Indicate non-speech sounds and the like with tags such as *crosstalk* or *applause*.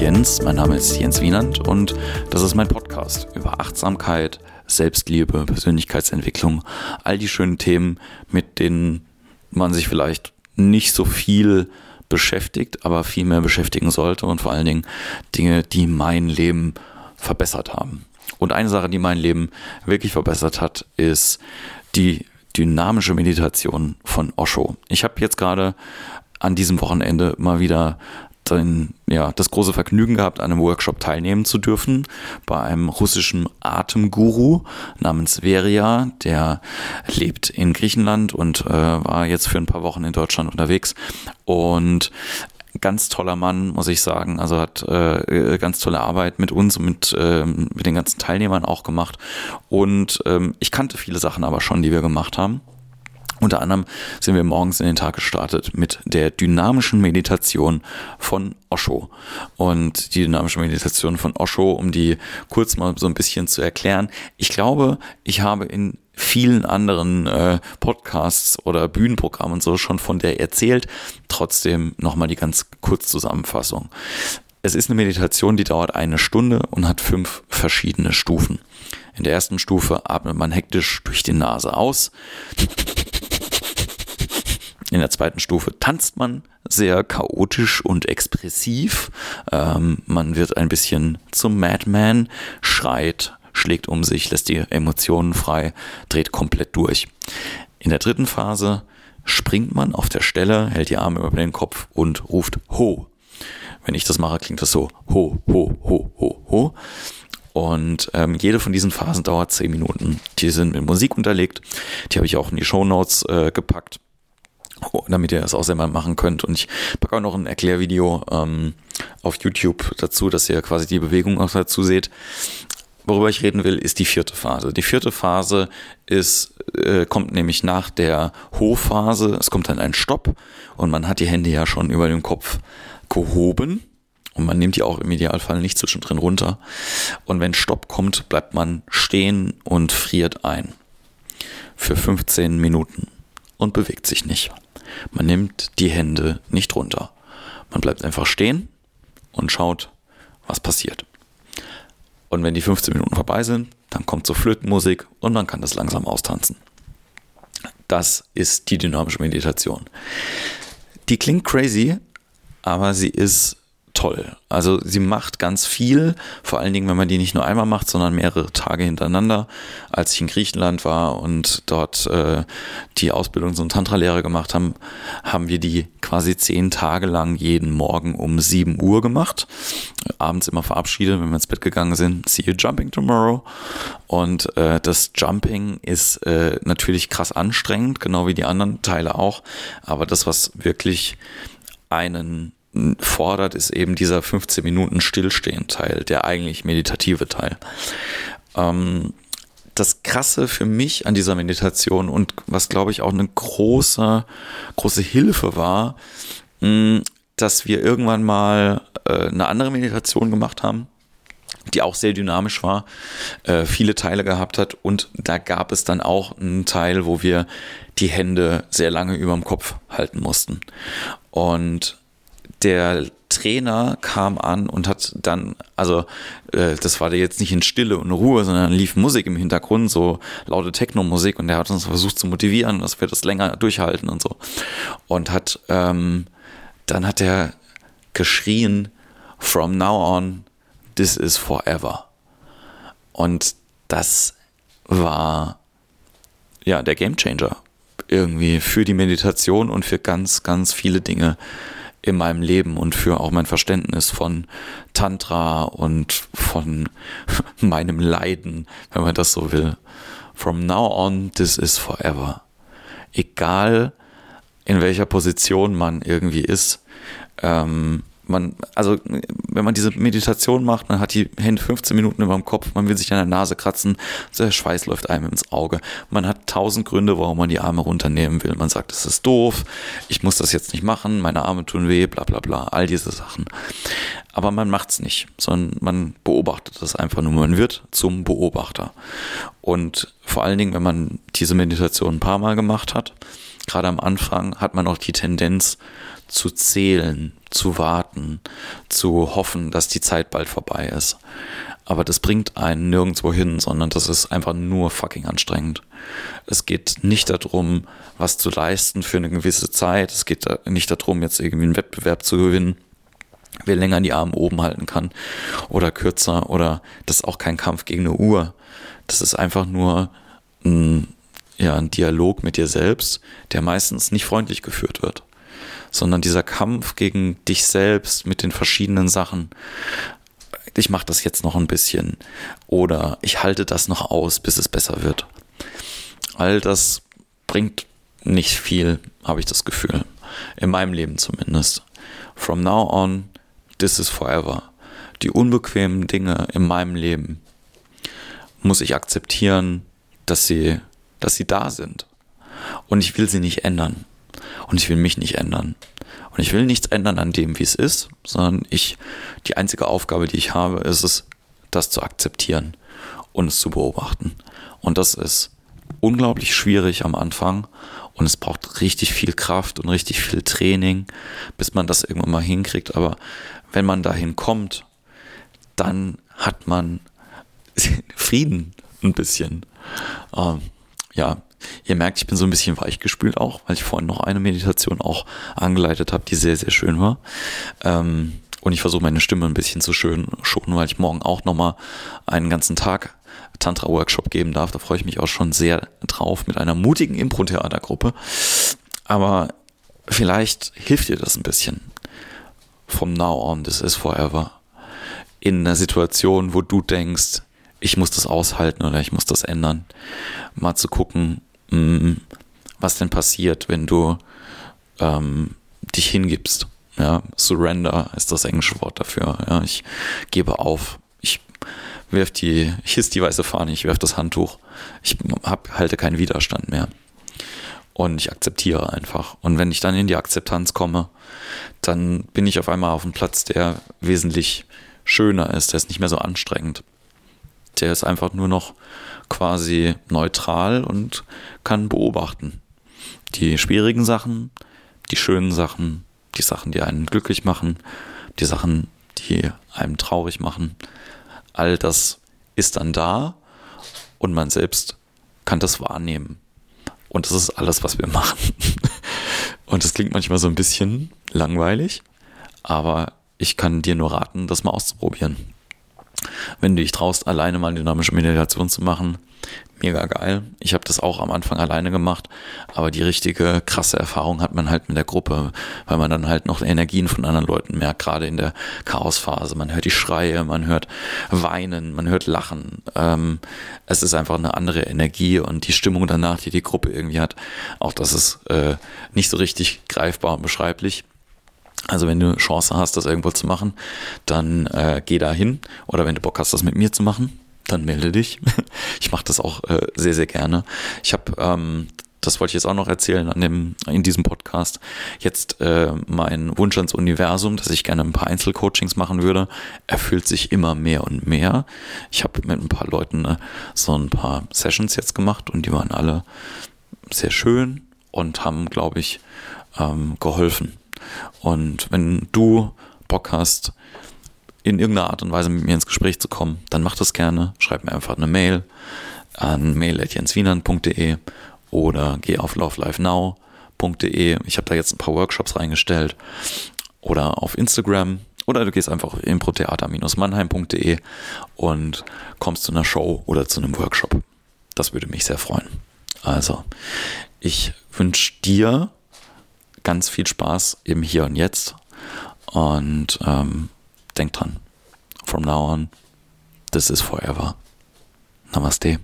Jens. Mein Name ist Jens Wienand und das ist mein Podcast über Achtsamkeit, Selbstliebe, Persönlichkeitsentwicklung, all die schönen Themen, mit denen man sich vielleicht nicht so viel beschäftigt, aber viel mehr beschäftigen sollte und vor allen Dingen Dinge, die mein Leben verbessert haben. Und eine Sache, die mein Leben wirklich verbessert hat, ist die dynamische Meditation von Osho. Ich habe jetzt gerade an diesem Wochenende mal wieder den, ja, das große Vergnügen gehabt, an einem Workshop teilnehmen zu dürfen bei einem russischen Atemguru namens Veria, der lebt in Griechenland und äh, war jetzt für ein paar Wochen in Deutschland unterwegs. Und ganz toller Mann, muss ich sagen. Also hat äh, ganz tolle Arbeit mit uns und mit, äh, mit den ganzen Teilnehmern auch gemacht. Und ähm, ich kannte viele Sachen aber schon, die wir gemacht haben. Unter anderem sind wir morgens in den Tag gestartet mit der dynamischen Meditation von Osho. Und die dynamische Meditation von Osho, um die kurz mal so ein bisschen zu erklären. Ich glaube, ich habe in vielen anderen äh, Podcasts oder Bühnenprogrammen und so schon von der erzählt. Trotzdem nochmal die ganz Kurzzusammenfassung. Es ist eine Meditation, die dauert eine Stunde und hat fünf verschiedene Stufen. In der ersten Stufe atmet man hektisch durch die Nase aus. In der zweiten Stufe tanzt man sehr chaotisch und expressiv. Ähm, man wird ein bisschen zum Madman, schreit, schlägt um sich, lässt die Emotionen frei, dreht komplett durch. In der dritten Phase springt man auf der Stelle, hält die Arme über den Kopf und ruft Ho. Wenn ich das mache, klingt das so Ho, Ho, Ho, Ho, Ho. Und ähm, jede von diesen Phasen dauert zehn Minuten. Die sind mit Musik unterlegt. Die habe ich auch in die Show Notes äh, gepackt. Oh, damit ihr das auch selber machen könnt. Und ich packe auch noch ein Erklärvideo ähm, auf YouTube dazu, dass ihr quasi die Bewegung auch dazu seht. Worüber ich reden will, ist die vierte Phase. Die vierte Phase ist, äh, kommt nämlich nach der Hochphase. Es kommt dann ein Stopp und man hat die Hände ja schon über dem Kopf gehoben. Und man nimmt die auch im Idealfall nicht zwischendrin runter. Und wenn Stopp kommt, bleibt man stehen und friert ein. Für 15 Minuten. Und bewegt sich nicht. Man nimmt die Hände nicht runter. Man bleibt einfach stehen und schaut, was passiert. Und wenn die 15 Minuten vorbei sind, dann kommt so Flötenmusik und man kann das langsam austanzen. Das ist die dynamische Meditation. Die klingt crazy, aber sie ist toll. Also sie macht ganz viel, vor allen Dingen, wenn man die nicht nur einmal macht, sondern mehrere Tage hintereinander. Als ich in Griechenland war und dort äh, die Ausbildung zum Tantra-Lehrer gemacht haben, haben wir die quasi zehn Tage lang jeden Morgen um sieben Uhr gemacht. Abends immer verabschiedet, wenn wir ins Bett gegangen sind. See you jumping tomorrow. Und äh, das Jumping ist äh, natürlich krass anstrengend, genau wie die anderen Teile auch. Aber das, was wirklich einen fordert, ist eben dieser 15 Minuten Stillstehen-Teil, der eigentlich meditative Teil. Ähm, das Krasse für mich an dieser Meditation und was glaube ich auch eine große, große Hilfe war, dass wir irgendwann mal äh, eine andere Meditation gemacht haben, die auch sehr dynamisch war, äh, viele Teile gehabt hat und da gab es dann auch einen Teil, wo wir die Hände sehr lange über dem Kopf halten mussten. Und der Trainer kam an und hat dann, also äh, das war jetzt nicht in Stille und Ruhe, sondern lief Musik im Hintergrund, so laute Techno-Musik und der hat uns versucht zu motivieren, dass wir das länger durchhalten und so. Und hat, ähm, dann hat er geschrien, from now on, this is forever. Und das war ja der Gamechanger irgendwie für die Meditation und für ganz, ganz viele Dinge, in meinem Leben und für auch mein Verständnis von Tantra und von *laughs* meinem Leiden, wenn man das so will. From now on, this is forever. Egal in welcher Position man irgendwie ist, ähm, man, also wenn man diese Meditation macht, man hat die Hände 15 Minuten über dem Kopf, man will sich an der Nase kratzen, der Schweiß läuft einem ins Auge. Man hat tausend Gründe, warum man die Arme runternehmen will. Man sagt, das ist doof, ich muss das jetzt nicht machen, meine Arme tun weh, bla bla bla, all diese Sachen. Aber man macht's nicht, sondern man beobachtet das einfach nur. Man wird zum Beobachter. Und vor allen Dingen, wenn man diese Meditation ein paar Mal gemacht hat, gerade am Anfang hat man auch die Tendenz zu zählen, zu warten, zu hoffen, dass die Zeit bald vorbei ist. Aber das bringt einen nirgendwo hin, sondern das ist einfach nur fucking anstrengend. Es geht nicht darum, was zu leisten für eine gewisse Zeit. Es geht nicht darum, jetzt irgendwie einen Wettbewerb zu gewinnen, wer länger die Arme oben halten kann oder kürzer oder das ist auch kein Kampf gegen eine Uhr. Das ist einfach nur ein, ja, ein Dialog mit dir selbst, der meistens nicht freundlich geführt wird sondern dieser Kampf gegen dich selbst mit den verschiedenen Sachen ich mache das jetzt noch ein bisschen oder ich halte das noch aus, bis es besser wird. All das bringt nicht viel, habe ich das Gefühl. In meinem Leben zumindest. From now on, this is forever. Die unbequemen Dinge in meinem Leben muss ich akzeptieren, dass sie, dass sie da sind. Und ich will sie nicht ändern. Und ich will mich nicht ändern. Und ich will nichts ändern an dem, wie es ist, sondern ich, die einzige Aufgabe, die ich habe, ist es, das zu akzeptieren und es zu beobachten. Und das ist unglaublich schwierig am Anfang und es braucht richtig viel Kraft und richtig viel Training, bis man das irgendwann mal hinkriegt. Aber wenn man dahin kommt, dann hat man *laughs* Frieden ein bisschen. Ähm, ja, Ihr merkt, ich bin so ein bisschen weichgespült auch, weil ich vorhin noch eine Meditation auch angeleitet habe, die sehr, sehr schön war. Ähm, und ich versuche meine Stimme ein bisschen zu schön schonen, weil ich morgen auch nochmal einen ganzen Tag Tantra-Workshop geben darf. Da freue ich mich auch schon sehr drauf mit einer mutigen Impro-Theatergruppe. Aber vielleicht hilft dir das ein bisschen. From now on, this is forever. In einer Situation, wo du denkst, ich muss das aushalten oder ich muss das ändern. Mal zu gucken, Mm, was denn passiert, wenn du ähm, dich hingibst. Ja, Surrender ist das englische Wort dafür. Ja, ich gebe auf. Ich werf die, ich hiss die weiße Fahne, ich werf das Handtuch. Ich hab, halte keinen Widerstand mehr. Und ich akzeptiere einfach. Und wenn ich dann in die Akzeptanz komme, dann bin ich auf einmal auf einem Platz, der wesentlich schöner ist. Der ist nicht mehr so anstrengend. Der ist einfach nur noch quasi neutral und kann beobachten. Die schwierigen Sachen, die schönen Sachen, die Sachen, die einen glücklich machen, die Sachen, die einem traurig machen. All das ist dann da und man selbst kann das wahrnehmen. Und das ist alles, was wir machen. *laughs* Und das klingt manchmal so ein bisschen langweilig, aber ich kann dir nur raten, das mal auszuprobieren. Wenn du dich traust, alleine mal dynamische Meditation zu machen, mega geil. Ich habe das auch am Anfang alleine gemacht, aber die richtige krasse Erfahrung hat man halt mit der Gruppe, weil man dann halt noch Energien von anderen Leuten merkt, gerade in der Chaosphase. Man hört die Schreie, man hört Weinen, man hört Lachen. Ähm, es ist einfach eine andere Energie und die Stimmung danach, die die Gruppe irgendwie hat, auch das ist äh, nicht so richtig greifbar und beschreiblich. Also wenn du Chance hast, das irgendwo zu machen, dann äh, geh da hin. Oder wenn du Bock hast, das mit mir zu machen, dann melde dich. *laughs* Ich mache das auch äh, sehr, sehr gerne. Ich habe, ähm, das wollte ich jetzt auch noch erzählen an dem, in diesem Podcast, jetzt äh, mein Wunsch ans Universum, dass ich gerne ein paar Einzelcoachings machen würde, erfüllt sich immer mehr und mehr. Ich habe mit ein paar Leuten äh, so ein paar Sessions jetzt gemacht und die waren alle sehr schön und haben, glaube ich, ähm, geholfen. Und wenn du Bock hast, in irgendeiner Art und Weise mit mir ins Gespräch zu kommen, dann mach das gerne. Schreib mir einfach eine Mail an mail.jenswienern.de oder geh auf lovelifenow.de. Ich habe da jetzt ein paar Workshops reingestellt. Oder auf Instagram. Oder du gehst einfach auf improtheater-mannheim.de und kommst zu einer Show oder zu einem Workshop. Das würde mich sehr freuen. Also, ich wünsche dir ganz viel Spaß im Hier und Jetzt. Und ähm, denk dran, from now on, this is forever. Namaste.